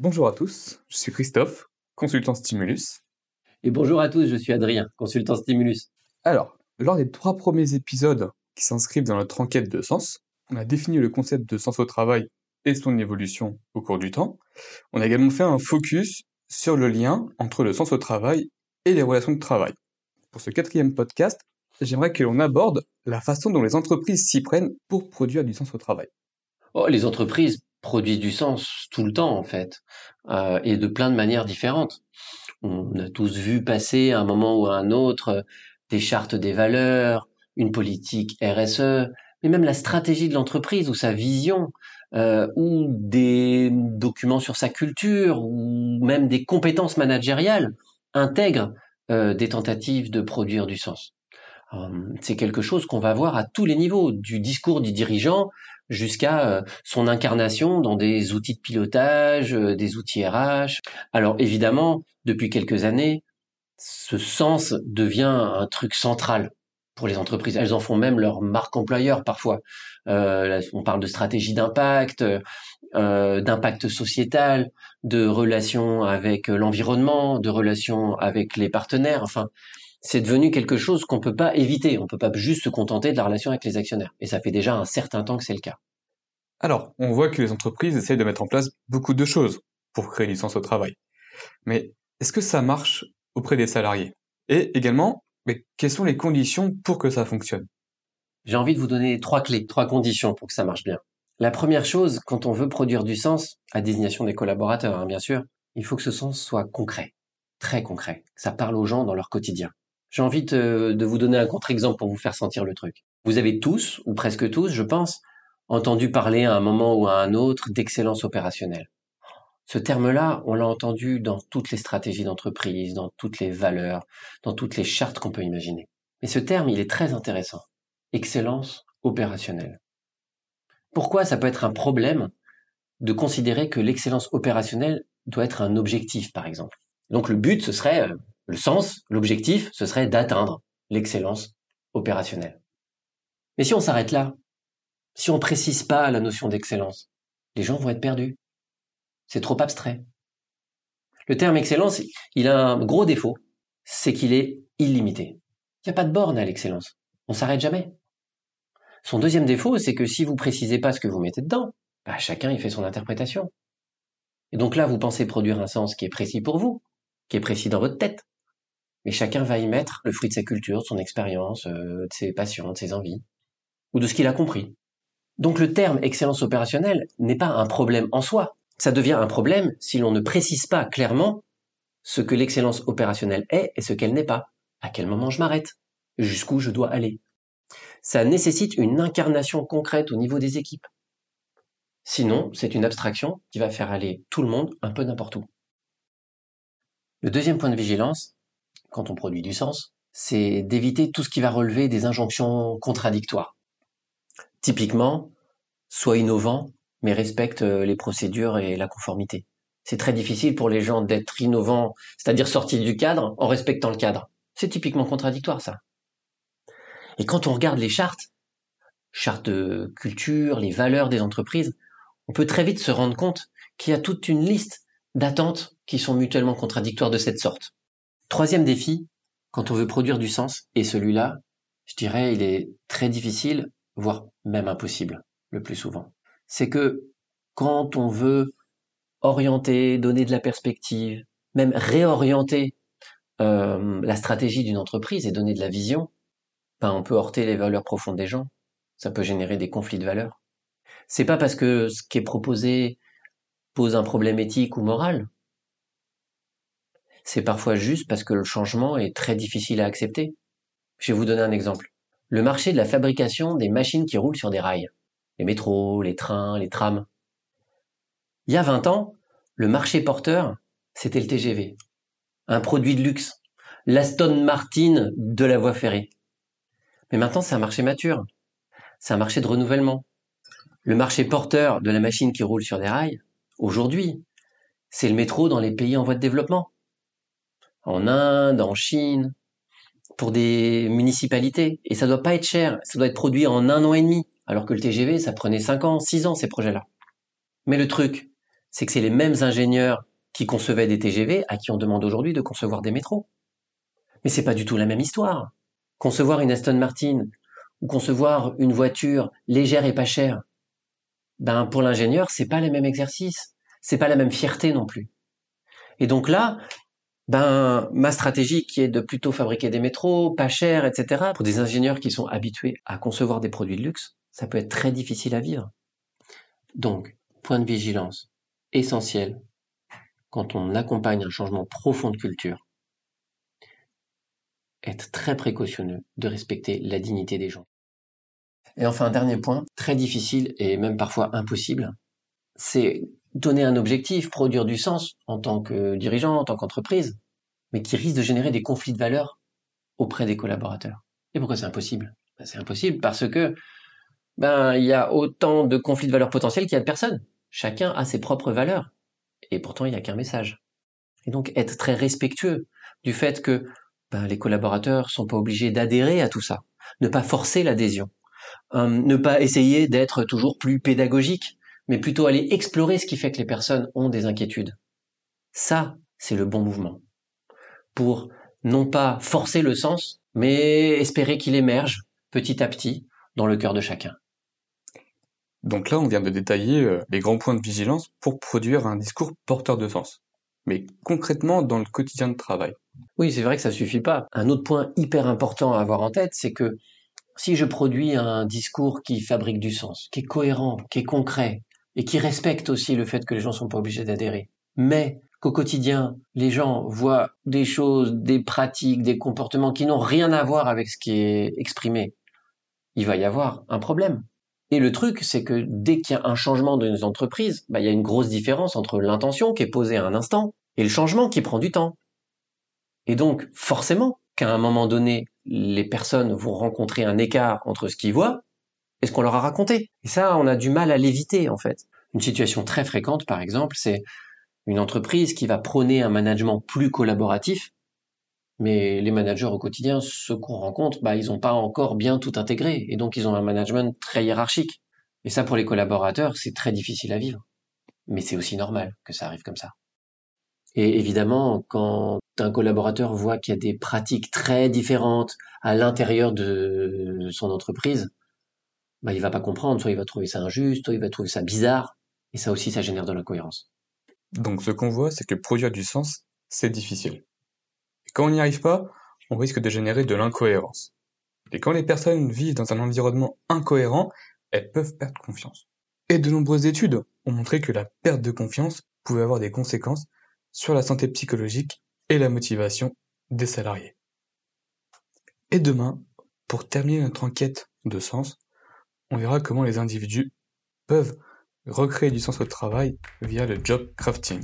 Bonjour à tous, je suis Christophe, consultant Stimulus. Et bonjour à tous, je suis Adrien, consultant Stimulus. Alors, lors des trois premiers épisodes qui s'inscrivent dans notre enquête de sens, on a défini le concept de sens au travail et son évolution au cours du temps. On a également fait un focus sur le lien entre le sens au travail et les relations de travail. Pour ce quatrième podcast, j'aimerais que l'on aborde la façon dont les entreprises s'y prennent pour produire du sens au travail. Oh, les entreprises produisent du sens tout le temps en fait, euh, et de plein de manières différentes. On a tous vu passer à un moment ou à un autre des chartes des valeurs, une politique RSE, mais même la stratégie de l'entreprise ou sa vision, euh, ou des documents sur sa culture, ou même des compétences managériales intègrent euh, des tentatives de produire du sens. Hum, c'est quelque chose qu'on va voir à tous les niveaux, du discours du dirigeant jusqu'à euh, son incarnation dans des outils de pilotage, euh, des outils RH. Alors évidemment, depuis quelques années, ce sens devient un truc central pour les entreprises. Elles en font même leur marque employeur parfois. Euh, on parle de stratégie d'impact, d'impact sociétal, de relations avec l'environnement, de relations avec les partenaires. Enfin, c'est devenu quelque chose qu'on peut pas éviter. On peut pas juste se contenter de la relation avec les actionnaires. Et ça fait déjà un certain temps que c'est le cas. Alors, on voit que les entreprises essayent de mettre en place beaucoup de choses pour créer du sens au travail. Mais est-ce que ça marche auprès des salariés? Et également, mais quelles sont les conditions pour que ça fonctionne? J'ai envie de vous donner trois clés, trois conditions pour que ça marche bien. La première chose, quand on veut produire du sens, à désignation des collaborateurs, hein, bien sûr, il faut que ce sens soit concret, très concret, que ça parle aux gens dans leur quotidien. J'ai envie de, vous donner un contre-exemple pour vous faire sentir le truc. Vous avez tous, ou presque tous, je pense, entendu parler à un moment ou à un autre d'excellence opérationnelle. Ce terme-là, on l'a entendu dans toutes les stratégies d'entreprise, dans toutes les valeurs, dans toutes les chartes qu'on peut imaginer. Mais ce terme, il est très intéressant. Excellence opérationnelle. Pourquoi ça peut être un problème de considérer que l'excellence opérationnelle doit être un objectif, par exemple? Donc le but, ce serait euh, le sens, l'objectif, ce serait d'atteindre l'excellence opérationnelle. Mais si on s'arrête là, si on précise pas la notion d'excellence, les gens vont être perdus. C'est trop abstrait. Le terme excellence, il a un gros défaut, c'est qu'il est illimité. Il n'y a pas de borne à l'excellence. On s'arrête jamais. Son deuxième défaut, c'est que si vous précisez pas ce que vous mettez dedans, bah, chacun y fait son interprétation. Et donc là, vous pensez produire un sens qui est précis pour vous, qui est précis dans votre tête mais chacun va y mettre le fruit de sa culture, de son expérience, euh, de ses passions, de ses envies, ou de ce qu'il a compris. Donc le terme excellence opérationnelle n'est pas un problème en soi. Ça devient un problème si l'on ne précise pas clairement ce que l'excellence opérationnelle est et ce qu'elle n'est pas. À quel moment je m'arrête? Jusqu'où je dois aller? Ça nécessite une incarnation concrète au niveau des équipes. Sinon, c'est une abstraction qui va faire aller tout le monde un peu n'importe où. Le deuxième point de vigilance, quand on produit du sens, c'est d'éviter tout ce qui va relever des injonctions contradictoires. Typiquement, sois innovant, mais respecte euh, les procédures et la conformité. C'est très difficile pour les gens d'être innovants, c'est-à-dire sortis du cadre en respectant le cadre. C'est typiquement contradictoire, ça. Et quand on regarde les chartes, chartes de culture, les valeurs des entreprises, on peut très vite se rendre compte qu'il y a toute une liste d'attentes qui sont mutuellement contradictoires de cette sorte. Troisième défi, quand on veut produire du sens, et celui-là, je dirais, il est très difficile, voire même impossible, le plus souvent. C'est que quand on veut orienter, donner de la perspective, même réorienter euh, la stratégie d'une entreprise et donner de la vision, ben on peut heurter les valeurs profondes des gens. Ça peut générer des conflits de valeurs. C'est pas parce que ce qui est proposé pose un problème éthique ou moral c'est parfois juste parce que le changement est très difficile à accepter. Je vais vous donner un exemple. Le marché de la fabrication des machines qui roulent sur des rails. Les métros, les trains, les trams. Il y a 20 ans, le marché porteur, c'était le TGV. Un produit de luxe. L'Aston Martin de la voie ferrée. Mais maintenant, c'est un marché mature. C'est un marché de renouvellement. Le marché porteur de la machine qui roule sur des rails, aujourd'hui, c'est le métro dans les pays en voie de développement en Inde, en Chine, pour des municipalités. Et ça doit pas être cher. Ça doit être produit en un an et demi. Alors que le TGV, ça prenait cinq ans, six ans, ces projets-là. Mais le truc, c'est que c'est les mêmes ingénieurs qui concevaient des TGV à qui on demande aujourd'hui de concevoir des métros. Mais c'est pas du tout la même histoire. Concevoir une Aston Martin ou concevoir une voiture légère et pas chère, ben pour l'ingénieur, c'est pas les mêmes exercices, c'est pas la même fierté non plus. Et donc là, ben ma stratégie qui est de plutôt fabriquer des métros pas chers, etc. Pour des ingénieurs qui sont habitués à concevoir des produits de luxe, ça peut être très difficile à vivre. Donc, point de vigilance essentiel quand on accompagne un changement profond de culture. Être très précautionneux de respecter la dignité des gens. Et enfin, un dernier point, très difficile et même parfois impossible, c'est donner un objectif, produire du sens en tant que dirigeant, en tant qu'entreprise, mais qui risque de générer des conflits de valeurs auprès des collaborateurs. Et pourquoi c'est impossible? Ben, C'est impossible parce que ben il y a autant de conflits de valeurs potentiels qu'il y a de personnes. Chacun a ses propres valeurs. Et pourtant, il n'y a qu'un message. Et donc, être très respectueux du fait que ben, les collaborateurs sont pas obligés d'adhérer à tout ça. Ne pas forcer l'adhésion. Hum, ne pas essayer d'être toujours plus pédagogique, mais plutôt aller explorer ce qui fait que les personnes ont des inquiétudes. Ça, c'est le bon mouvement. Pour non pas forcer le sens, mais espérer qu'il émerge petit à petit dans le cœur de chacun. Donc là, on vient de détailler euh, les grands points de vigilance pour produire un discours porteur de sens. Mais concrètement, dans le quotidien de travail. Oui, c'est vrai que ça suffit pas. Un autre point hyper important à avoir en tête, c'est que si je produis un discours qui fabrique du sens, qui est cohérent, qui est concret, et qui respecte aussi le fait que les gens sont pas obligés d'adhérer, mais qu'au quotidien, les gens voient des choses, des pratiques, des comportements qui n'ont rien à voir avec ce qui est exprimé, il va y avoir un problème. Et le truc, c'est que dès qu'il y a un changement dans une entreprise, bah, il y a une grosse différence entre l'intention qui est posée à un instant et le changement qui prend du temps. Et donc, forcément, qu'à un moment donné, les personnes vont rencontrer un écart entre ce qu'ils voient et ce qu'on leur a raconté. Et ça, on a du mal à l'éviter, en fait. Une situation très fréquente, par exemple, c'est une entreprise qui va prôner un management plus collaboratif, mais les managers au quotidien, ceux qu'on rencontre, bah, ils n'ont pas encore bien tout intégré. Et donc, ils ont un management très hiérarchique. Et ça, pour les collaborateurs, c'est très difficile à vivre. Mais c'est aussi normal que ça arrive comme ça. Et évidemment, quand un collaborateur voit qu'il y a des pratiques très différentes à l'intérieur de son entreprise, bah, il va pas comprendre. Soit il va trouver ça injuste, soit il va trouver ça bizarre. Et ça aussi, ça génère de l'incohérence. Donc, ce qu'on voit, c'est que produire du sens, c'est difficile. Quand on n'y arrive pas, on risque de générer de l'incohérence. Et quand les personnes vivent dans un environnement incohérent, elles peuvent perdre confiance. Et de nombreuses études ont montré que la perte de confiance pouvait avoir des conséquences sur la santé psychologique et la motivation des salariés. Et demain, pour terminer notre enquête de sens, on verra comment les individus peuvent recréer du sens au travail via le job crafting.